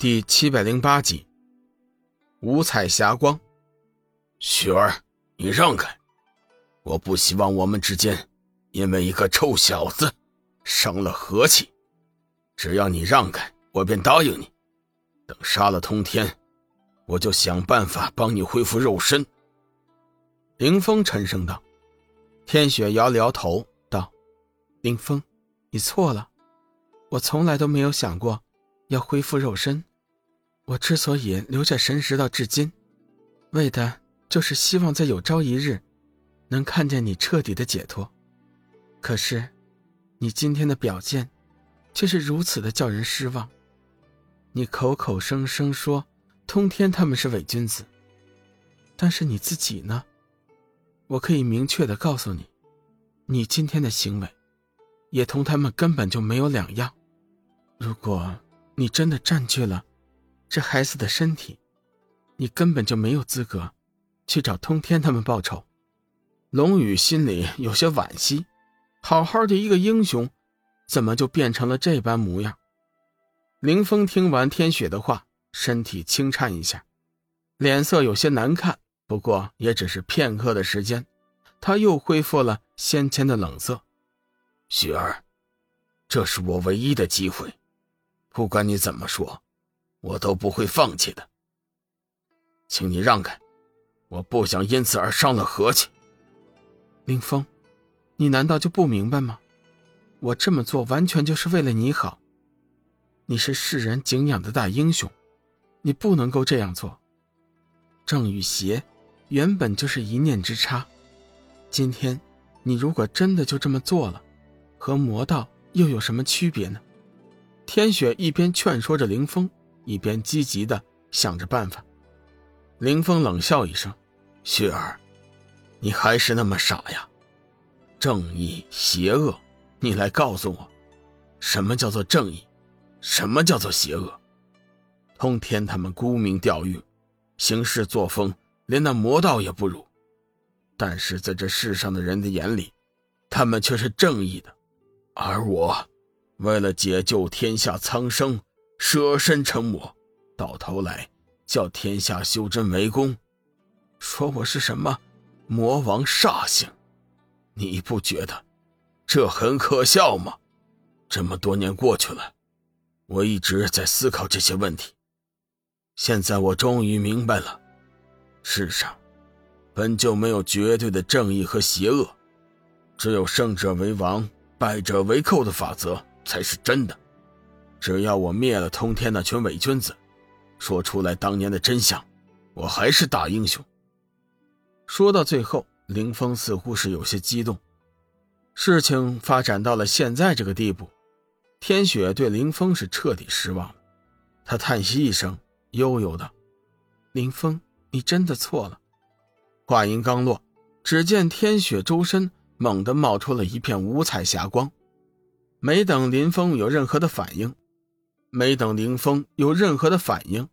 第七百零八集，五彩霞光。雪儿，你让开！我不希望我们之间因为一个臭小子伤了和气。只要你让开，我便答应你。等杀了通天，我就想办法帮你恢复肉身。林峰沉声道。天雪摇了摇头道：“林峰，你错了，我从来都没有想过要恢复肉身。”我之所以留下神石到至今，为的就是希望在有朝一日，能看见你彻底的解脱。可是，你今天的表现，却是如此的叫人失望。你口口声声说通天他们是伪君子，但是你自己呢？我可以明确的告诉你，你今天的行为，也同他们根本就没有两样。如果你真的占据了。这孩子的身体，你根本就没有资格去找通天他们报仇。龙宇心里有些惋惜，好好的一个英雄，怎么就变成了这般模样？林峰听完天雪的话，身体轻颤一下，脸色有些难看。不过也只是片刻的时间，他又恢复了先前的冷色。雪儿，这是我唯一的机会，不管你怎么说。我都不会放弃的，请你让开，我不想因此而伤了和气。林峰，你难道就不明白吗？我这么做完全就是为了你好。你是世人敬仰的大英雄，你不能够这样做。正与邪，原本就是一念之差。今天，你如果真的就这么做了，和魔道又有什么区别呢？天雪一边劝说着林峰。一边积极的想着办法，林峰冷笑一声：“雪儿，你还是那么傻呀！正义、邪恶，你来告诉我，什么叫做正义？什么叫做邪恶？通天他们沽名钓誉，行事作风连那魔道也不如，但是在这世上的人的眼里，他们却是正义的，而我，为了解救天下苍生。”舍身成魔，到头来叫天下修真围攻，说我是什么魔王煞星，你不觉得这很可笑吗？这么多年过去了，我一直在思考这些问题，现在我终于明白了，世上本就没有绝对的正义和邪恶，只有胜者为王、败者为寇的法则才是真的。只要我灭了通天那群伪君子，说出来当年的真相，我还是大英雄。说到最后，林峰似乎是有些激动。事情发展到了现在这个地步，天雪对林峰是彻底失望了。他叹息一声，悠悠道：“林峰，你真的错了。”话音刚落，只见天雪周身猛地冒出了一片五彩霞光，没等林峰有任何的反应。没等林峰有任何的反应，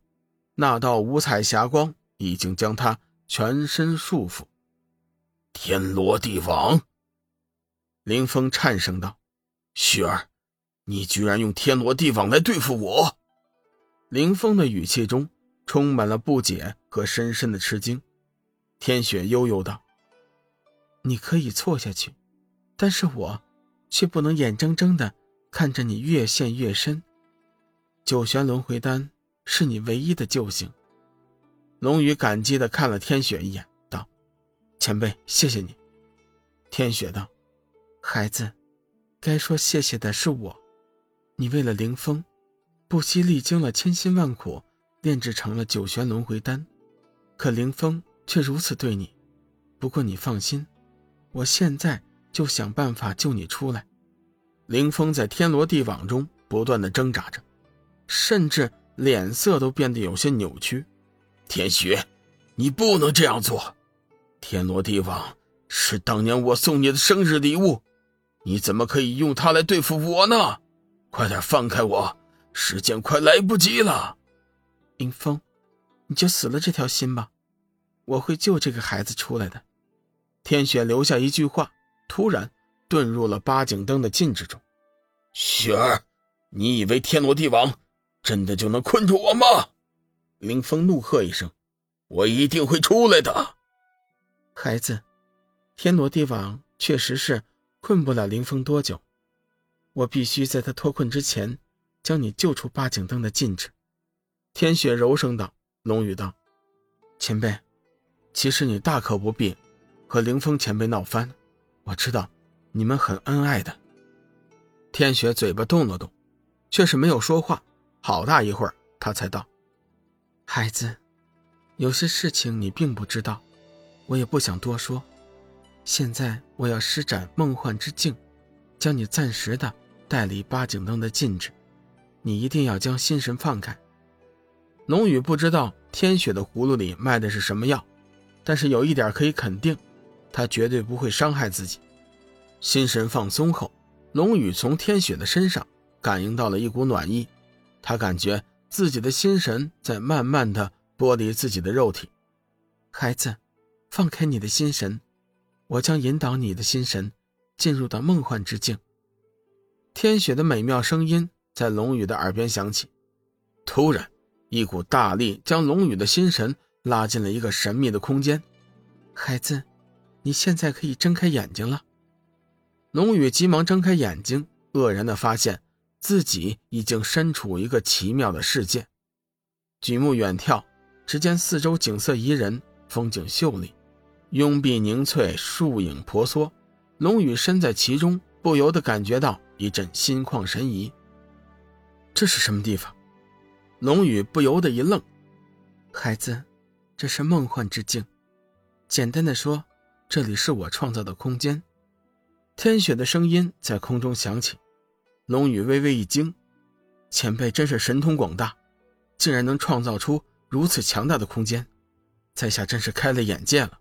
那道五彩霞光已经将他全身束缚。天罗地网。林峰颤声道：“雪儿，你居然用天罗地网来对付我！”林峰的语气中充满了不解和深深的吃惊。天雪悠悠道：“你可以错下去，但是我却不能眼睁睁的看着你越陷越深。”九玄轮回丹是你唯一的救星。龙宇感激的看了天雪一眼，道：“前辈，谢谢你。”天雪道：“孩子，该说谢谢的是我。你为了凌风，不惜历经了千辛万苦，炼制成了九玄轮回丹，可凌风却如此对你。不过你放心，我现在就想办法救你出来。”凌风在天罗地网中不断的挣扎着。甚至脸色都变得有些扭曲。天雪，你不能这样做！天罗地网是当年我送你的生日礼物，你怎么可以用它来对付我呢？快点放开我，时间快来不及了。林峰，你就死了这条心吧，我会救这个孩子出来的。天雪留下一句话，突然遁入了八景灯的禁制中。雪儿，你以为天罗地网？真的就能困住我吗？林峰怒喝一声：“我一定会出来的。”孩子，天罗地网确实是困不了林峰多久。我必须在他脱困之前，将你救出八景灯的禁制。”天雪柔声道。龙宇道：“前辈，其实你大可不必和凌风前辈闹翻。我知道你们很恩爱的。”天雪嘴巴动了动，却是没有说话。好大一会儿，他才道：“孩子，有些事情你并不知道，我也不想多说。现在我要施展梦幻之境，将你暂时的。”带离八景灯的禁制，你一定要将心神放开。龙宇不知道天雪的葫芦里卖的是什么药，但是有一点可以肯定，他绝对不会伤害自己。心神放松后，龙宇从天雪的身上感应到了一股暖意，他感觉自己的心神在慢慢的剥离自己的肉体。孩子，放开你的心神，我将引导你的心神进入到梦幻之境。天雪的美妙声音在龙宇的耳边响起，突然，一股大力将龙宇的心神拉进了一个神秘的空间。孩子，你现在可以睁开眼睛了。龙宇急忙睁开眼睛，愕然的发现自己已经身处一个奇妙的世界。举目远眺，只见四周景色宜人，风景秀丽，拥壁凝翠，树影婆娑。龙宇身在其中，不由得感觉到。一阵心旷神怡。这是什么地方？龙宇不由得一愣。孩子，这是梦幻之境。简单的说，这里是我创造的空间。天雪的声音在空中响起。龙宇微微一惊，前辈真是神通广大，竟然能创造出如此强大的空间，在下真是开了眼界了。